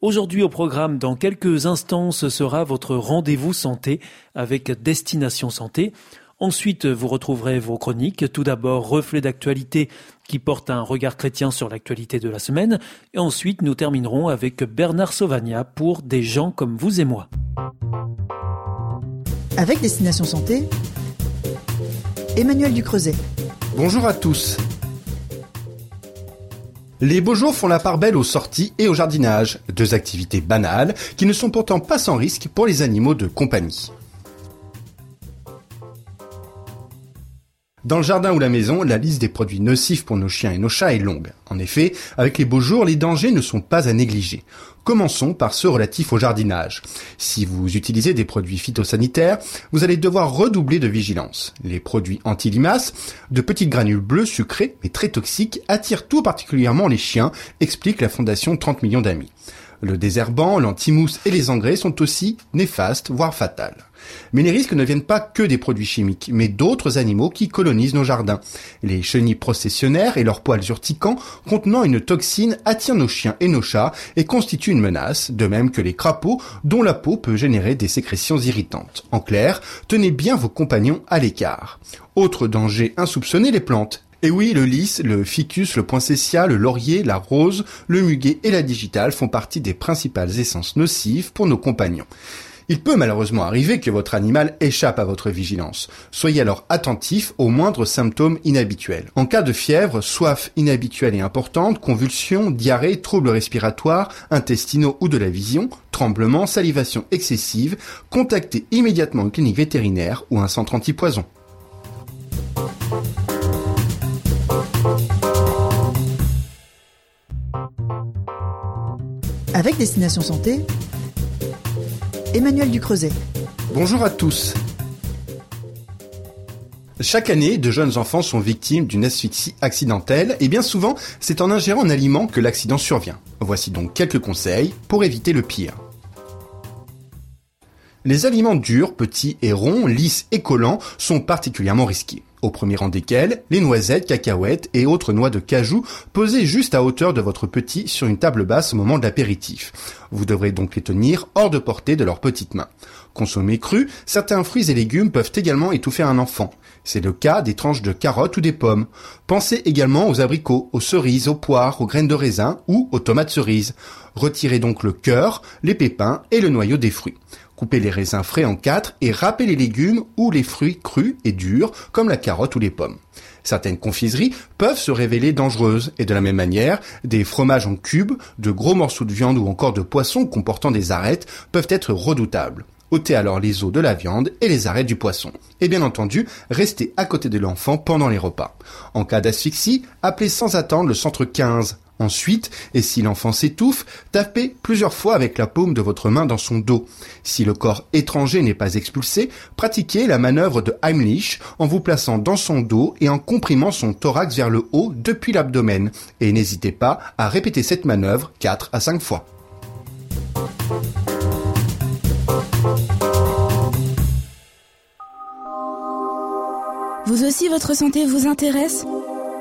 Aujourd'hui au programme, dans quelques instants, ce sera votre rendez-vous santé avec Destination Santé. Ensuite, vous retrouverez vos chroniques. Tout d'abord, reflet d'actualité qui porte un regard chrétien sur l'actualité de la semaine. Et ensuite, nous terminerons avec Bernard Sauvagna pour Des gens comme vous et moi. Avec Destination Santé, Emmanuel Ducreuset. Bonjour à tous. Les beaux jours font la part belle aux sorties et au jardinage, deux activités banales qui ne sont pourtant pas sans risque pour les animaux de compagnie. Dans le jardin ou la maison, la liste des produits nocifs pour nos chiens et nos chats est longue. En effet, avec les beaux jours, les dangers ne sont pas à négliger. Commençons par ceux relatifs au jardinage. Si vous utilisez des produits phytosanitaires, vous allez devoir redoubler de vigilance. Les produits anti-limaces, de petites granules bleues sucrées mais très toxiques, attirent tout particulièrement les chiens, explique la fondation 30 millions d'amis. Le désherbant, l'antimousse et les engrais sont aussi néfastes, voire fatals. Mais les risques ne viennent pas que des produits chimiques, mais d'autres animaux qui colonisent nos jardins. Les chenilles processionnaires et leurs poils urticants contenant une toxine attirent nos chiens et nos chats et constituent une menace, de même que les crapauds dont la peau peut générer des sécrétions irritantes. En clair, tenez bien vos compagnons à l'écart. Autre danger insoupçonné, les plantes. Et oui, le lys, le ficus, le poinsettia, le laurier, la rose, le muguet et la digitale font partie des principales essences nocives pour nos compagnons. Il peut malheureusement arriver que votre animal échappe à votre vigilance. Soyez alors attentif aux moindres symptômes inhabituels. En cas de fièvre, soif inhabituelle et importante, convulsions, diarrhée, troubles respiratoires, intestinaux ou de la vision, tremblements, salivation excessive, contactez immédiatement une clinique vétérinaire ou un centre antipoison. Avec Destination Santé, Emmanuel Ducreuset. Bonjour à tous. Chaque année, de jeunes enfants sont victimes d'une asphyxie accidentelle et bien souvent, c'est en ingérant un aliment que l'accident survient. Voici donc quelques conseils pour éviter le pire. Les aliments durs, petits et ronds, lisses et collants sont particulièrement risqués au premier rang desquels les noisettes, cacahuètes et autres noix de cajou posées juste à hauteur de votre petit sur une table basse au moment de l'apéritif. Vous devrez donc les tenir hors de portée de leurs petites mains. Consommés crus, certains fruits et légumes peuvent également étouffer un enfant. C'est le cas des tranches de carottes ou des pommes. Pensez également aux abricots, aux cerises, aux poires, aux graines de raisin ou aux tomates cerises. Retirez donc le cœur, les pépins et le noyau des fruits. Coupez les raisins frais en quatre et râpez les légumes ou les fruits crus et durs comme la carotte ou les pommes. Certaines confiseries peuvent se révéler dangereuses et de la même manière, des fromages en cubes, de gros morceaux de viande ou encore de poisson comportant des arêtes peuvent être redoutables. ôtez alors les os de la viande et les arêtes du poisson. Et bien entendu, restez à côté de l'enfant pendant les repas. En cas d'asphyxie, appelez sans attendre le centre 15 Ensuite, et si l'enfant s'étouffe, tapez plusieurs fois avec la paume de votre main dans son dos. Si le corps étranger n'est pas expulsé, pratiquez la manœuvre de Heimlich en vous plaçant dans son dos et en comprimant son thorax vers le haut depuis l'abdomen. Et n'hésitez pas à répéter cette manœuvre 4 à 5 fois. Vous aussi, votre santé vous intéresse?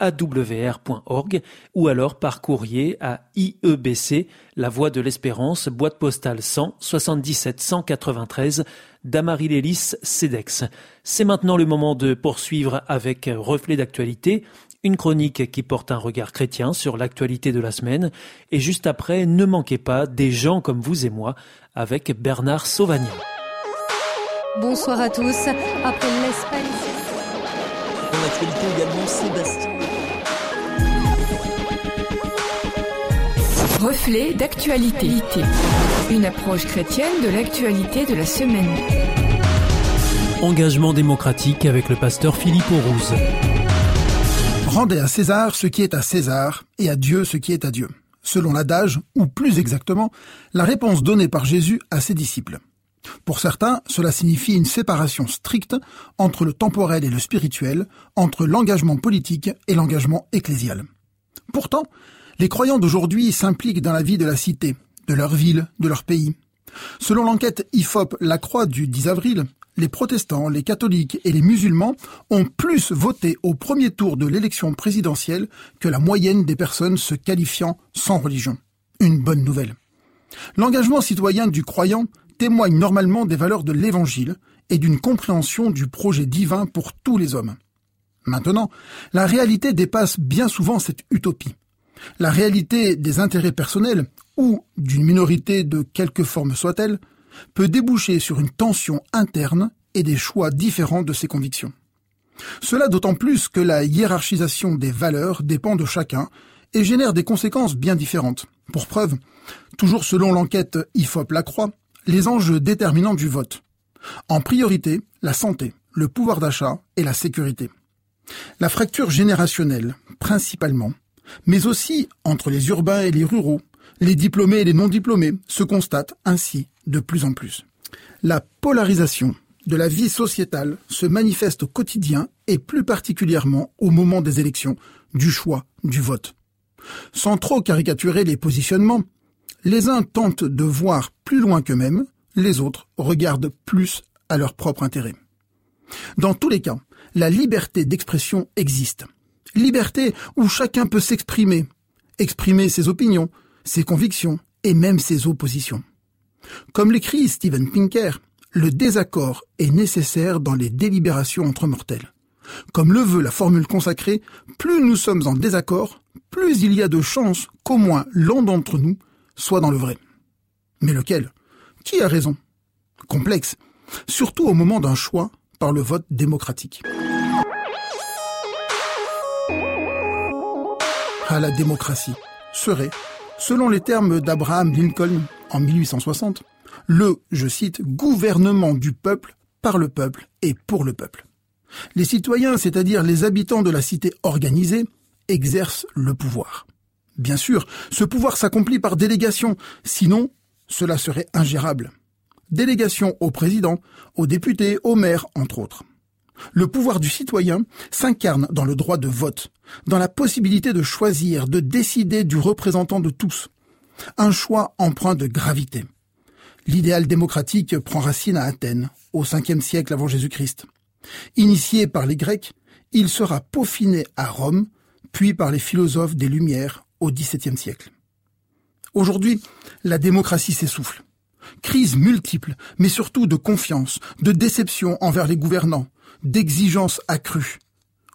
awr.org ou alors par courrier à IEBC, La Voie de l'Espérance, boîte postale 100 77 193 Damary-Lélis, CEDEX. C'est maintenant le moment de poursuivre avec Reflet d'actualité une chronique qui porte un regard chrétien sur l'actualité de la semaine, et juste après, ne manquez pas des gens comme vous et moi avec Bernard Sauvagnan. Bonsoir à tous. Après l'Espagne. Dans l'actualité également, Sébastien. Reflet d'actualité. Une approche chrétienne de l'actualité de la semaine. Engagement démocratique avec le pasteur Philippe Aurouze. Rendez à César ce qui est à César et à Dieu ce qui est à Dieu. Selon l'adage, ou plus exactement, la réponse donnée par Jésus à ses disciples. Pour certains, cela signifie une séparation stricte entre le temporel et le spirituel, entre l'engagement politique et l'engagement ecclésial. Pourtant, les croyants d'aujourd'hui s'impliquent dans la vie de la cité, de leur ville, de leur pays. Selon l'enquête IFOP La Croix du 10 avril, les protestants, les catholiques et les musulmans ont plus voté au premier tour de l'élection présidentielle que la moyenne des personnes se qualifiant sans religion. Une bonne nouvelle. L'engagement citoyen du croyant témoigne normalement des valeurs de l'Évangile et d'une compréhension du projet divin pour tous les hommes. Maintenant, la réalité dépasse bien souvent cette utopie. La réalité des intérêts personnels, ou d'une minorité de quelque forme soit-elle, peut déboucher sur une tension interne et des choix différents de ses convictions. Cela d'autant plus que la hiérarchisation des valeurs dépend de chacun et génère des conséquences bien différentes. Pour preuve, toujours selon l'enquête IFOP Lacroix, les enjeux déterminants du vote. En priorité, la santé, le pouvoir d'achat et la sécurité. La fracture générationnelle, principalement, mais aussi entre les urbains et les ruraux, les diplômés et les non diplômés, se constate ainsi de plus en plus. La polarisation de la vie sociétale se manifeste au quotidien et plus particulièrement au moment des élections, du choix, du vote. Sans trop caricaturer les positionnements, les uns tentent de voir plus loin qu'eux-mêmes, les autres regardent plus à leur propre intérêt. Dans tous les cas, la liberté d'expression existe. Liberté où chacun peut s'exprimer, exprimer ses opinions, ses convictions et même ses oppositions. Comme l'écrit Steven Pinker, le désaccord est nécessaire dans les délibérations entre mortels. Comme le veut la formule consacrée, plus nous sommes en désaccord, plus il y a de chances qu'au moins l'un d'entre nous soit dans le vrai. Mais lequel? Qui a raison? Complexe, surtout au moment d'un choix par le vote démocratique. La démocratie serait, selon les termes d'Abraham Lincoln en 1860, le, je cite, gouvernement du peuple, par le peuple et pour le peuple. Les citoyens, c'est-à-dire les habitants de la cité organisée, exercent le pouvoir. Bien sûr, ce pouvoir s'accomplit par délégation, sinon cela serait ingérable. Délégation au président, aux députés, aux maires, entre autres. Le pouvoir du citoyen s'incarne dans le droit de vote, dans la possibilité de choisir, de décider du représentant de tous. Un choix empreint de gravité. L'idéal démocratique prend racine à Athènes, au 5 siècle avant Jésus-Christ. Initié par les Grecs, il sera peaufiné à Rome, puis par les philosophes des Lumières au XVIIe siècle. Aujourd'hui, la démocratie s'essouffle. Crise multiple, mais surtout de confiance, de déception envers les gouvernants, d'exigences accrues.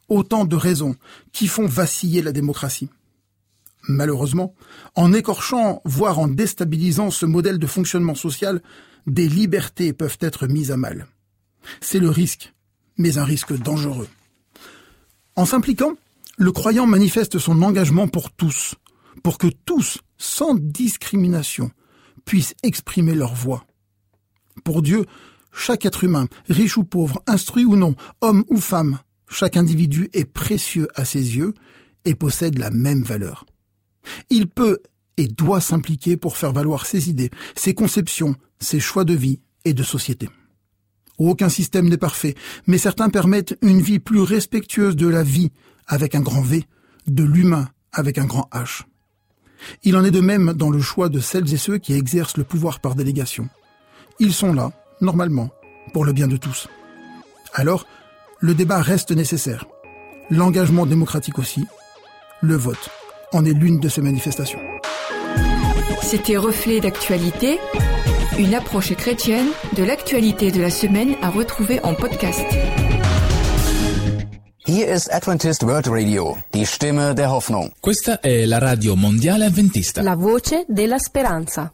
Autant de raisons qui font vaciller la démocratie. Malheureusement, en écorchant, voire en déstabilisant ce modèle de fonctionnement social, des libertés peuvent être mises à mal. C'est le risque, mais un risque dangereux. En s'impliquant, le croyant manifeste son engagement pour tous, pour que tous, sans discrimination, puissent exprimer leur voix. Pour Dieu, chaque être humain, riche ou pauvre, instruit ou non, homme ou femme, chaque individu est précieux à ses yeux et possède la même valeur. Il peut et doit s'impliquer pour faire valoir ses idées, ses conceptions, ses choix de vie et de société. Aucun système n'est parfait, mais certains permettent une vie plus respectueuse de la vie avec un grand V, de l'humain avec un grand H. Il en est de même dans le choix de celles et ceux qui exercent le pouvoir par délégation. Ils sont là normalement, pour le bien de tous. Alors, le débat reste nécessaire. L'engagement démocratique aussi. Le vote en est l'une de ces manifestations. C'était Reflet d'actualité, une approche chrétienne de l'actualité de la semaine à retrouver en podcast. Here is Adventist World Radio, die Stimme Hoffnung. La radio mondiale adventista. La voce della speranza.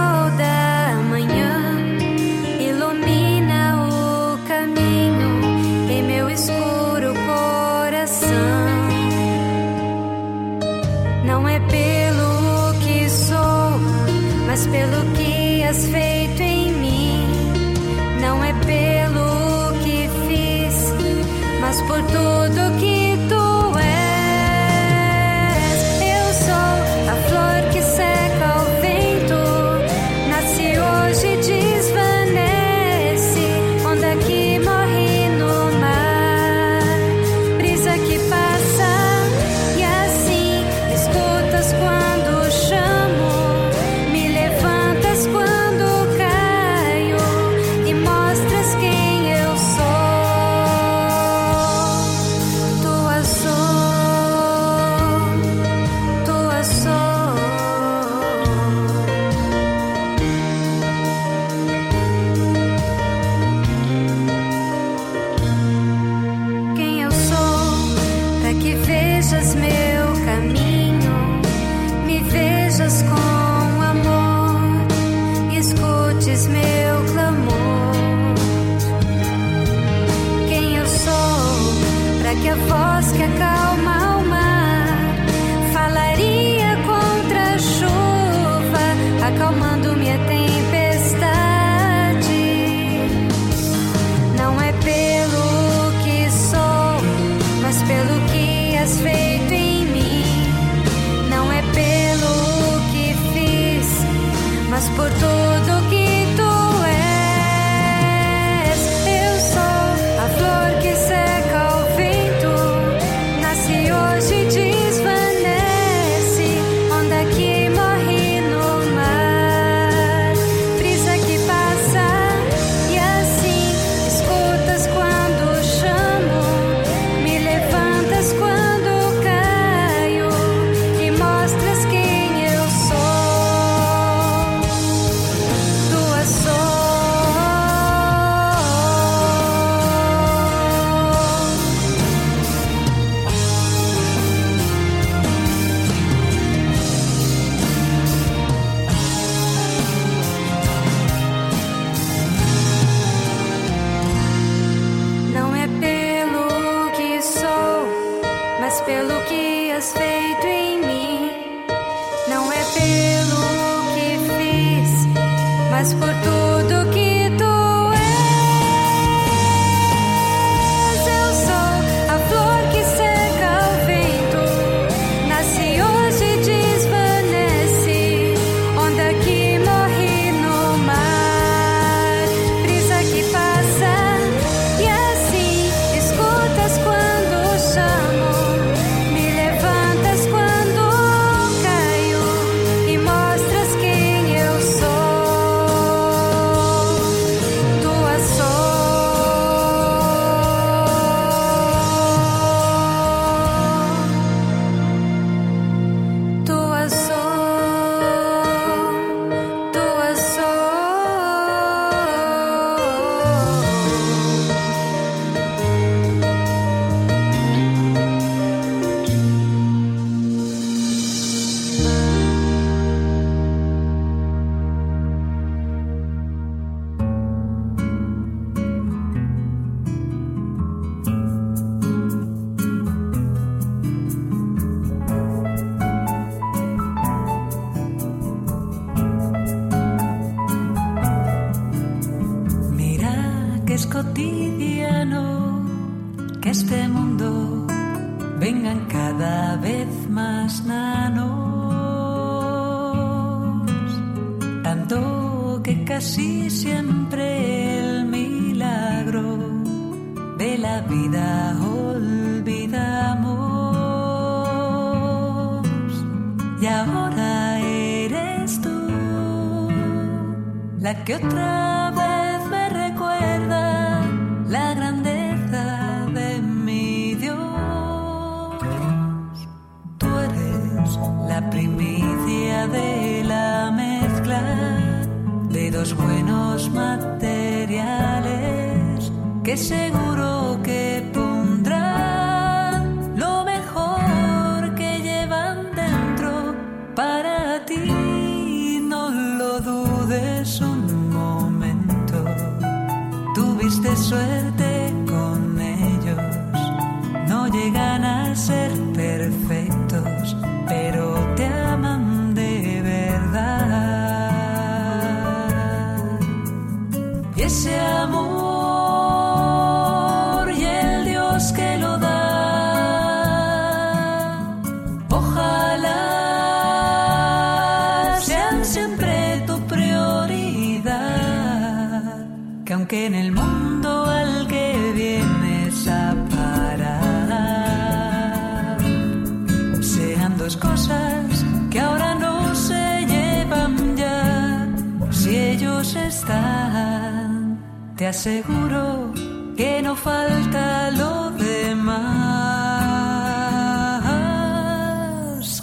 la vida olvidamos. Y ahora eres tú la que otra vez me recuerda la grandeza de mi Dios. Tú eres la primicia de la mezcla de dos buenos materiales que seguro que pondrán lo mejor que llevan dentro para ti. No lo dudes un momento. Tuviste suerte con ellos. No llegan a ser perfectos, pero te aman de verdad. Y aseguro que no falta lo demás.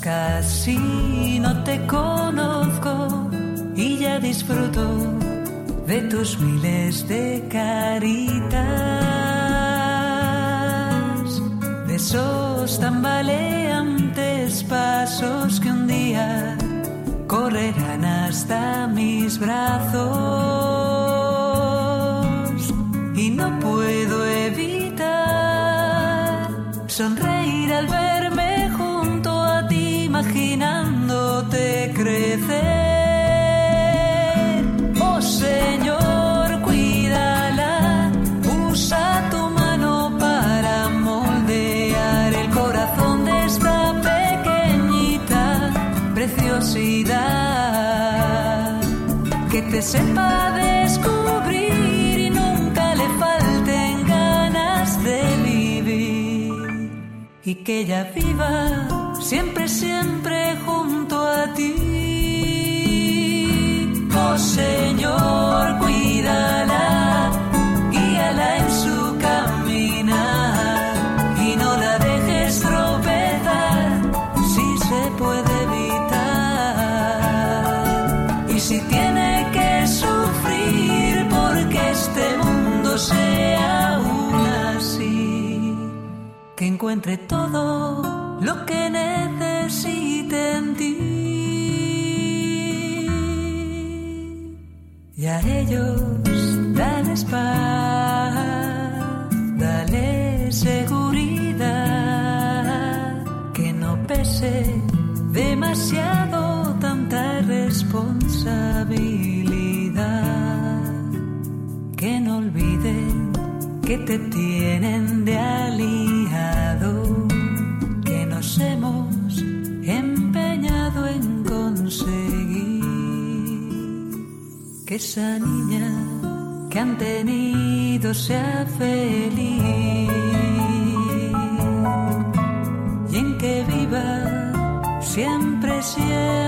Casi no te conozco y ya disfruto de tus miles de caritas, de esos tambaleantes pasos que un día correrán hasta mis brazos que te sepa descubrir y nunca le falten ganas de vivir y que ella viva siempre, siempre junto a ti. Oh Señor, cuídala, encuentre todo lo que necesite en ti. Y a ellos dales paz, dale seguridad, que no pese demasiado tanta responsabilidad, que no olviden que te tienen esa niña que han tenido sea feliz. Y en que viva siempre, siempre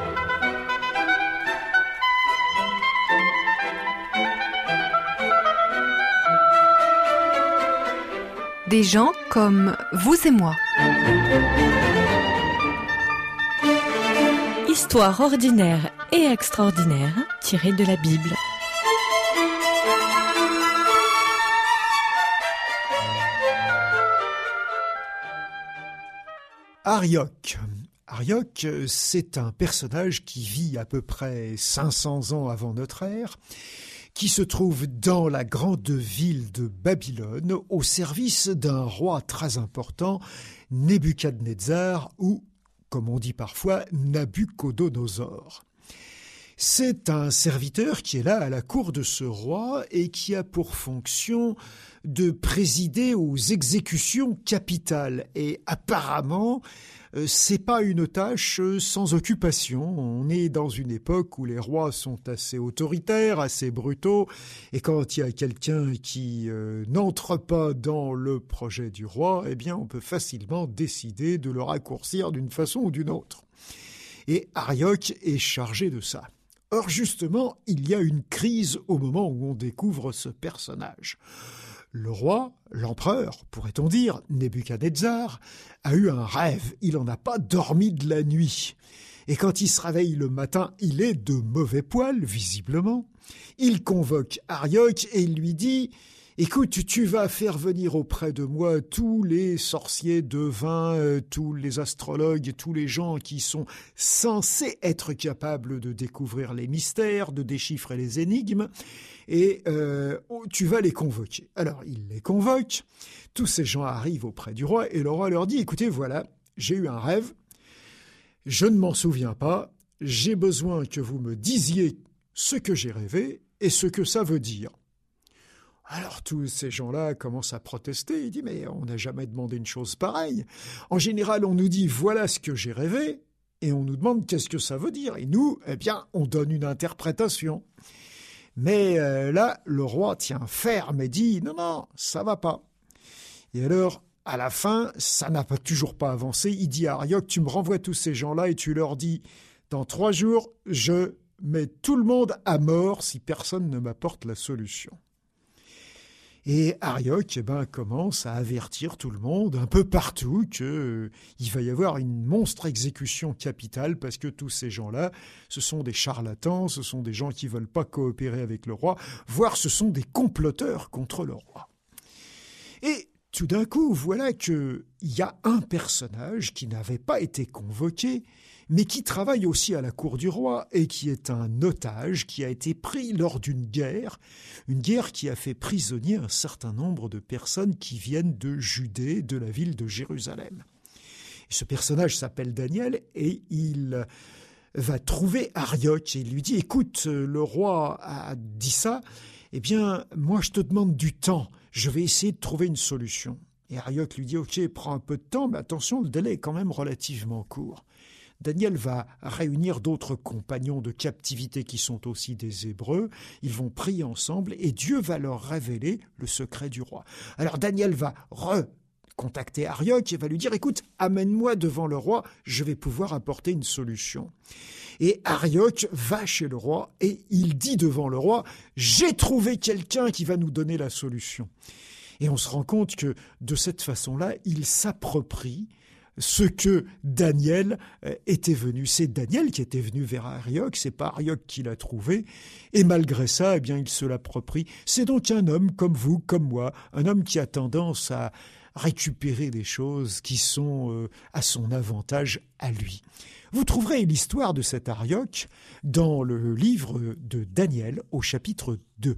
Des gens comme vous et moi. Histoire ordinaire et extraordinaire tirée de la Bible. Arioc. Arioc, c'est un personnage qui vit à peu près 500 ans avant notre ère, qui se trouve dans la grande ville de Babylone au service d'un roi très important, Nebuchadnezzar ou, comme on dit parfois, Nabucodonosor. C'est un serviteur qui est là à la cour de ce roi et qui a pour fonction de présider aux exécutions capitales. Et apparemment, euh, c'est pas une tâche euh, sans occupation. On est dans une époque où les rois sont assez autoritaires, assez brutaux, et quand il y a quelqu'un qui euh, n'entre pas dans le projet du roi, eh bien, on peut facilement décider de le raccourcir d'une façon ou d'une autre. Et Arioc est chargé de ça. Or, justement, il y a une crise au moment où on découvre ce personnage. Le roi, l'empereur, pourrait-on dire, Nebuchadnezzar, a eu un rêve. Il n'en a pas dormi de la nuit. Et quand il se réveille le matin, il est de mauvais poil, visiblement. Il convoque Arioc et il lui dit Écoute, tu vas faire venir auprès de moi tous les sorciers devins, euh, tous les astrologues, tous les gens qui sont censés être capables de découvrir les mystères, de déchiffrer les énigmes, et euh, tu vas les convoquer. Alors, il les convoque, tous ces gens arrivent auprès du roi, et le roi leur dit, écoutez, voilà, j'ai eu un rêve, je ne m'en souviens pas, j'ai besoin que vous me disiez ce que j'ai rêvé et ce que ça veut dire. Alors tous ces gens-là commencent à protester. Il dit mais on n'a jamais demandé une chose pareille. En général, on nous dit voilà ce que j'ai rêvé et on nous demande qu'est-ce que ça veut dire? Et nous, eh bien, on donne une interprétation. Mais euh, là, le roi tient ferme et dit non non, ça va pas. Et alors, à la fin, ça n'a pas, toujours pas avancé. Il dit à Arioc, tu me renvoies tous ces gens-là et tu leur dis dans trois jours, je mets tout le monde à mort si personne ne m'apporte la solution. Et Arioc eh ben, commence à avertir tout le monde un peu partout qu'il euh, va y avoir une monstre exécution capitale parce que tous ces gens-là, ce sont des charlatans, ce sont des gens qui veulent pas coopérer avec le roi, voire ce sont des comploteurs contre le roi. Et tout d'un coup, voilà qu'il y a un personnage qui n'avait pas été convoqué, mais qui travaille aussi à la cour du roi et qui est un otage qui a été pris lors d'une guerre, une guerre qui a fait prisonnier un certain nombre de personnes qui viennent de Judée, de la ville de Jérusalem. ce personnage s'appelle Daniel et il va trouver Arioc et il lui dit écoute, le roi a dit ça, eh bien moi je te demande du temps, je vais essayer de trouver une solution. Et Arioc lui dit ok, prends un peu de temps, mais attention, le délai est quand même relativement court. Daniel va réunir d'autres compagnons de captivité qui sont aussi des Hébreux. Ils vont prier ensemble et Dieu va leur révéler le secret du roi. Alors Daniel va recontacter Arioc et va lui dire écoute, amène-moi devant le roi, je vais pouvoir apporter une solution. Et Arioc va chez le roi et il dit devant le roi j'ai trouvé quelqu'un qui va nous donner la solution. Et on se rend compte que de cette façon-là, il s'approprie ce que Daniel euh, était venu. C'est Daniel qui était venu vers Arioc, c'est pas Arioc qui l'a trouvé, et malgré ça, eh bien, il se l'approprie. C'est donc un homme comme vous, comme moi, un homme qui a tendance à récupérer des choses qui sont euh, à son avantage à lui. Vous trouverez l'histoire de cet Arioc dans le livre de Daniel au chapitre 2.